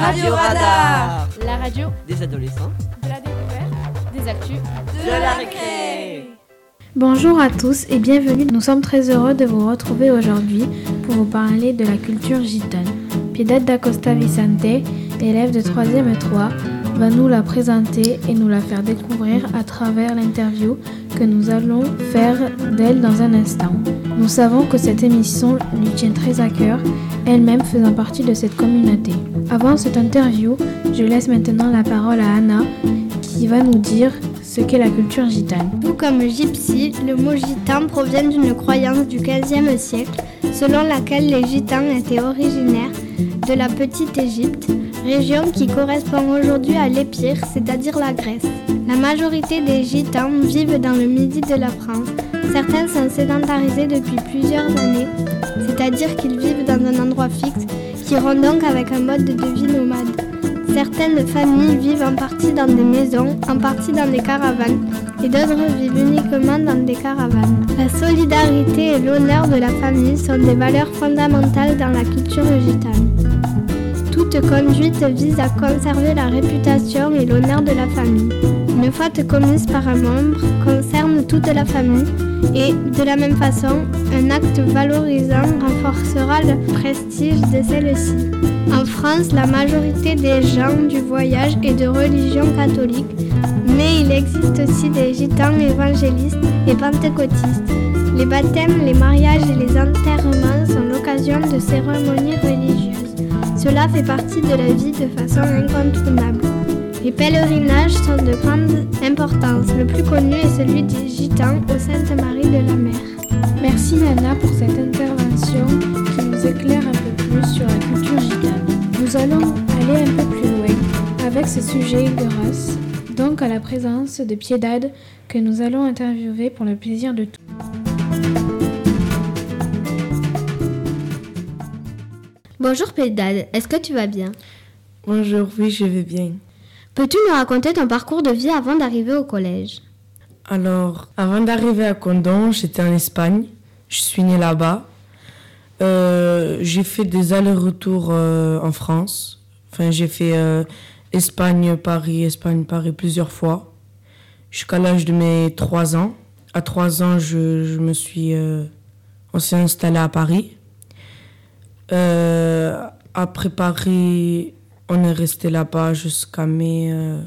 Radio Radar La radio Des adolescents. de la découverte, des actus, de la récré. Bonjour à tous et bienvenue. Nous sommes très heureux de vous retrouver aujourd'hui pour vous parler de la culture gitane. Piedad d'Acosta Vicente, élève de 3e 3, va nous la présenter et nous la faire découvrir à travers l'interview que nous allons faire d'elle dans un instant. Nous savons que cette émission lui tient très à cœur, elle-même faisant partie de cette communauté. Avant cette interview, je laisse maintenant la parole à Anna qui va nous dire ce qu'est la culture gitane. Tout comme gypsy, le mot gitan provient d'une croyance du XVe siècle selon laquelle les gitans étaient originaires de la Petite Égypte, région qui correspond aujourd'hui à l'Épire, c'est-à-dire la Grèce. La majorité des gitans vivent dans le midi de la France. Certains sont sédentarisés depuis plusieurs années, c'est-à-dire qu'ils vivent dans un endroit fixe qui rend donc avec un mode de vie nomade. Certaines familles vivent en partie dans des maisons, en partie dans des caravanes, et d'autres vivent uniquement dans des caravanes. La solidarité et l'honneur de la famille sont des valeurs fondamentales dans la culture gitane. Toute conduite vise à conserver la réputation et l'honneur de la famille. Une faute commise par un membre concerne toute la famille et, de la même façon, un acte valorisant renforcera le prestige de celle-ci. En France, la majorité des gens du voyage est de religion catholique, mais il existe aussi des gitans évangélistes et pentecôtistes. Les baptêmes, les mariages et les enterrements sont l'occasion de cérémonies religieuses. Cela fait partie de la vie de façon incontournable. Les pèlerinages sont de grande importance. Le plus connu est celui des Gitans au Sainte-Marie de la Mer. Merci Nana pour cette intervention qui nous éclaire un peu plus sur la culture gitane. Nous allons aller un peu plus loin avec ce sujet grâce donc à la présence de Piedad que nous allons interviewer pour le plaisir de tous. Bonjour Pédade, est-ce que tu vas bien? Bonjour, oui, je vais bien. Peux-tu nous raconter ton parcours de vie avant d'arriver au collège? Alors, avant d'arriver à Condon, j'étais en Espagne. Je suis née là-bas. Euh, j'ai fait des allers-retours euh, en France. Enfin, j'ai fait euh, Espagne-Paris, Espagne-Paris plusieurs fois. Jusqu'à l'âge de mes 3 ans. À 3 ans, je, me suis... on s'est installé à Paris. Après Paris, on est resté là-bas jusqu'à mes, euh,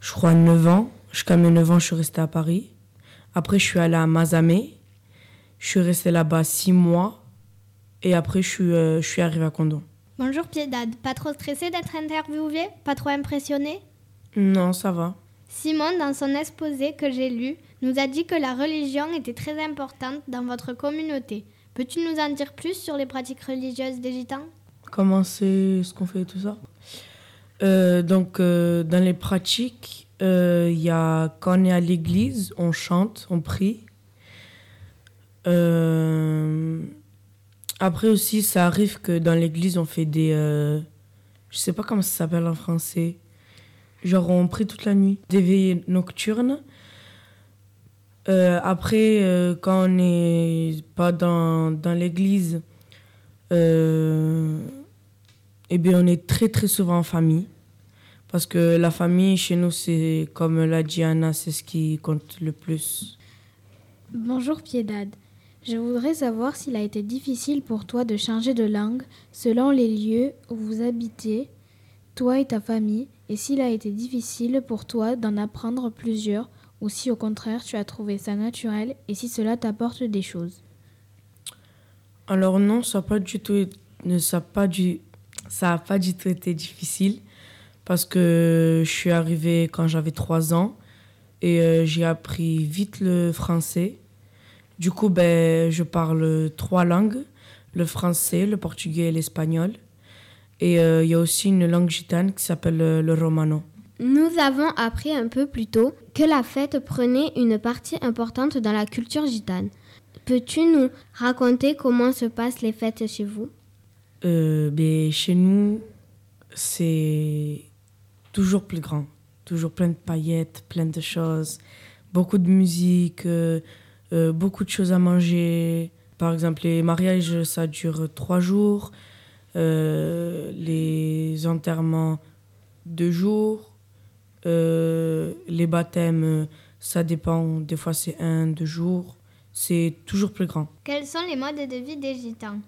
je crois, 9 ans. Jusqu'à mes 9 ans, je suis restée à Paris. Après, je suis allée à Mazamet. Je suis restée là-bas 6 mois. Et après, je suis, euh, je suis arrivée à Condon. Bonjour Piedade, pas trop stressé d'être interviewé Pas trop impressionné Non, ça va. Simon, dans son exposé que j'ai lu, nous a dit que la religion était très importante dans votre communauté. Peux-tu nous en dire plus sur les pratiques religieuses des gitans? Comment c'est ce qu'on fait tout ça Euh, Donc, euh, dans les pratiques, euh, il y a quand on est à l'église, on chante, on prie. Euh, après aussi, ça arrive que dans l'église, on fait des... euh, je sais pas comment ça s'appelle en français. Genre, on prie toute la nuit. Des veillées nocturnes. Euh, après, euh, quand on n'est pas dans, l'église, euh, eh bien, on est très très souvent en famille. Parce que la famille, chez nous, c'est comme l'a dit Anna, c'est ce qui compte le plus. Bonjour Piedad. Je voudrais savoir s'il a été difficile pour toi de changer de langue selon les lieux où vous habitez, toi et ta famille, et s'il a été difficile pour toi d'en apprendre plusieurs, ou si au contraire tu as trouvé ça naturel, et si cela t'apporte des choses. Alors non, ça n'a pas du tout, ça pas du, ça a pas du tout été difficile parce que je suis arrivée quand j'avais 3 ans et euh, j'ai appris vite le français. Du coup, ben, je parle trois langues, le français, le portugais et l'espagnol. Et euh, il y a aussi une langue gitane qui s'appelle euh, le romano. Nous avons appris un peu plus tôt que la fête prenait une partie importante dans la culture gitane. Peux-tu nous raconter comment se passent les fêtes chez vous? Euh, ben, chez nous, c'est toujours plus grand. Toujours plein de paillettes, plein de choses. Beaucoup de musique, euh, euh, beaucoup de choses à manger. Par exemple, les mariages, ça dure trois jours. les enterrements de jour, euh, les baptêmes, ça dépend, des fois c'est un, deux jours, c'est toujours plus grand. Quels sont les modes de vie des gitans?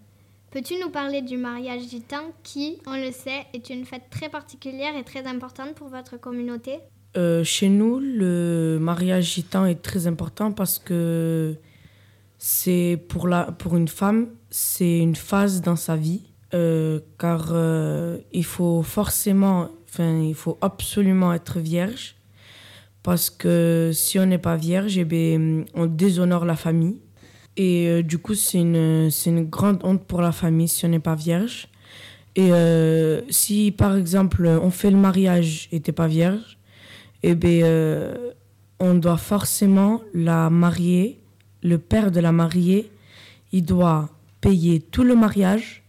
Peux-tu nous parler du mariage gitan qui, on le sait, est une fête très particulière et très importante pour votre communauté? Euh, chez nous, le mariage gitan est très important parce que c'est pour, la, pour une femme, c'est une phase dans sa vie. euh, car euh, il faut forcément, enfin, il faut absolument être vierge. Parce que si on n'est pas vierge, eh bien, on déshonore la famille. Et euh, du coup, c'est une, une grande honte pour la famille si on n'est pas vierge. Et euh, si, par exemple, on fait le mariage et t'es pas vierge, eh bien, euh, on doit forcément la marier. Le père de la mariée, il doit payer tout le mariage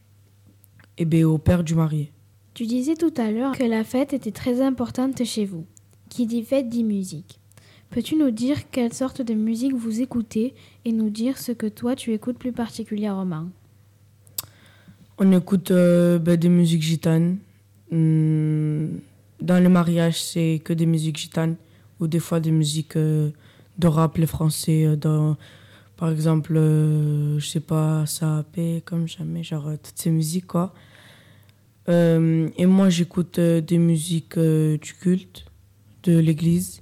eh bien, au père du marié. Tu disais tout à l'heure que la fête était très importante chez vous. Qui dit fête dit musique. Peux-tu nous dire quelle sorte de musique vous écoutez et nous dire ce que toi tu écoutes plus particulièrement? On écoute euh, ben, des musiques gitanes. Hum, dans le mariage, c'est que des musiques gitanes ou des fois des musiques euh, de rap, les français. euh, par exemple, euh, je sais pas, ça paix comme jamais, genre toutes ces musiques quoi. Et moi, j'écoute des musiques du culte, de l'église,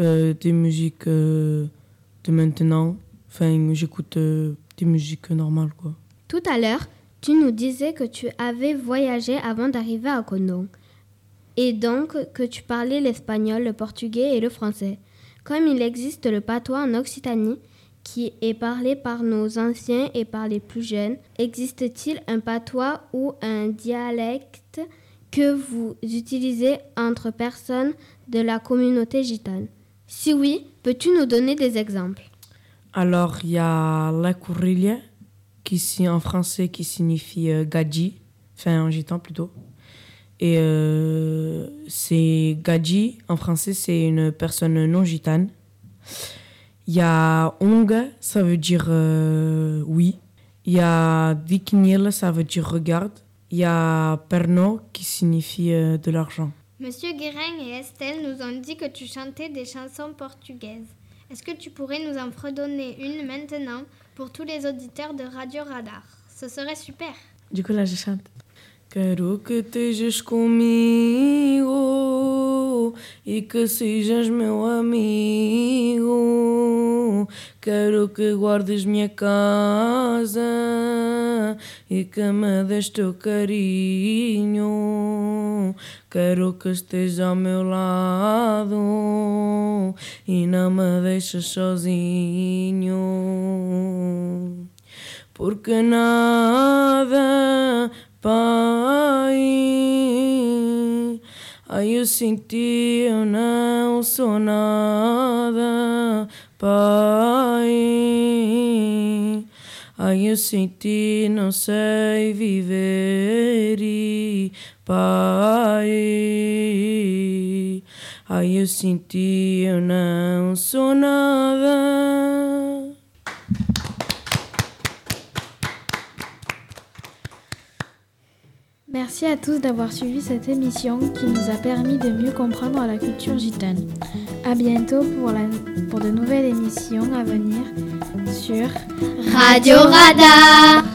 euh, des musiques euh, de maintenant. Enfin, j'écoute euh, des musiques normales. Tout à l'heure, tu nous disais que tu avais voyagé avant d'arriver à Condon. Et donc que tu parlais l'espagnol, le portugais et le français. Comme il existe le patois en Occitanie, qui est parlé par nos anciens et par les plus jeunes, existe-t-il un patois ou un dialecte que vous utilisez entre personnes de la communauté gitane? Si oui, peux-tu nous donner des exemples? Alors, il y a la courrilia, qui en français qui signifie euh, gadji, enfin en gitan plutôt. Et euh, c'est gadji, en français, c'est une personne non gitane. Il y a onga, ça veut dire euh, oui. Il y a diknil, ça veut dire regarde. Il y a perno, qui signifie euh, de l'argent. Monsieur Guérin et Estelle nous ont dit que tu chantais des chansons portugaises. Est-ce que tu pourrais nous en redonner une maintenant pour tous les auditeurs de Radio Radar? Ce serait super. Du coup, là, je chante. Quero que estejas comigo e que sejas meu amigo. Quero que guardes minha casa e que me des teu carinho. Quero que estejas ao meu lado e não me deixes sozinho porque nada, Ai, eu senti, eu não sou nada, Pai. Ai, eu senti, não sei viver, e, Pai. Ai, eu senti, eu não sou nada. Merci à tous d'avoir suivi cette émission qui nous a permis de mieux comprendre la culture gitane. À bientôt pour, de nouvelles émissions à venir sur Radio Radar